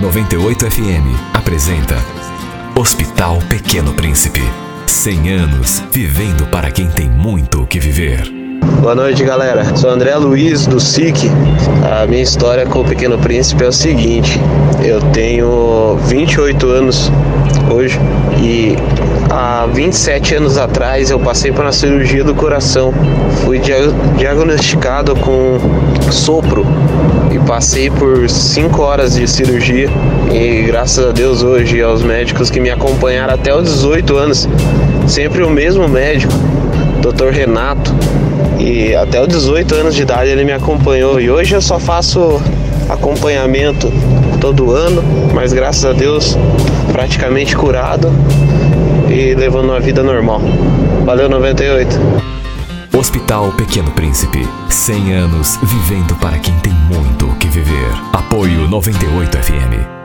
98 FM apresenta Hospital Pequeno Príncipe. 100 anos vivendo para quem tem muito o que viver. Boa noite, galera. Sou André Luiz do SIC. A minha história com o Pequeno Príncipe é o seguinte: eu tenho 28 anos hoje e há 27 anos atrás eu passei por uma cirurgia do coração. Fui dia diagnosticado com sopro e passei por 5 horas de cirurgia e graças a Deus hoje aos médicos que me acompanharam até os 18 anos, sempre o mesmo médico, Dr. Renato, e até os 18 anos de idade ele me acompanhou e hoje eu só faço acompanhamento todo ano, mas graças a Deus praticamente curado e levando uma vida normal. Valeu 98. Hospital Pequeno Príncipe. 100 anos vivendo para quem tem muito o que viver. Apoio 98 FM.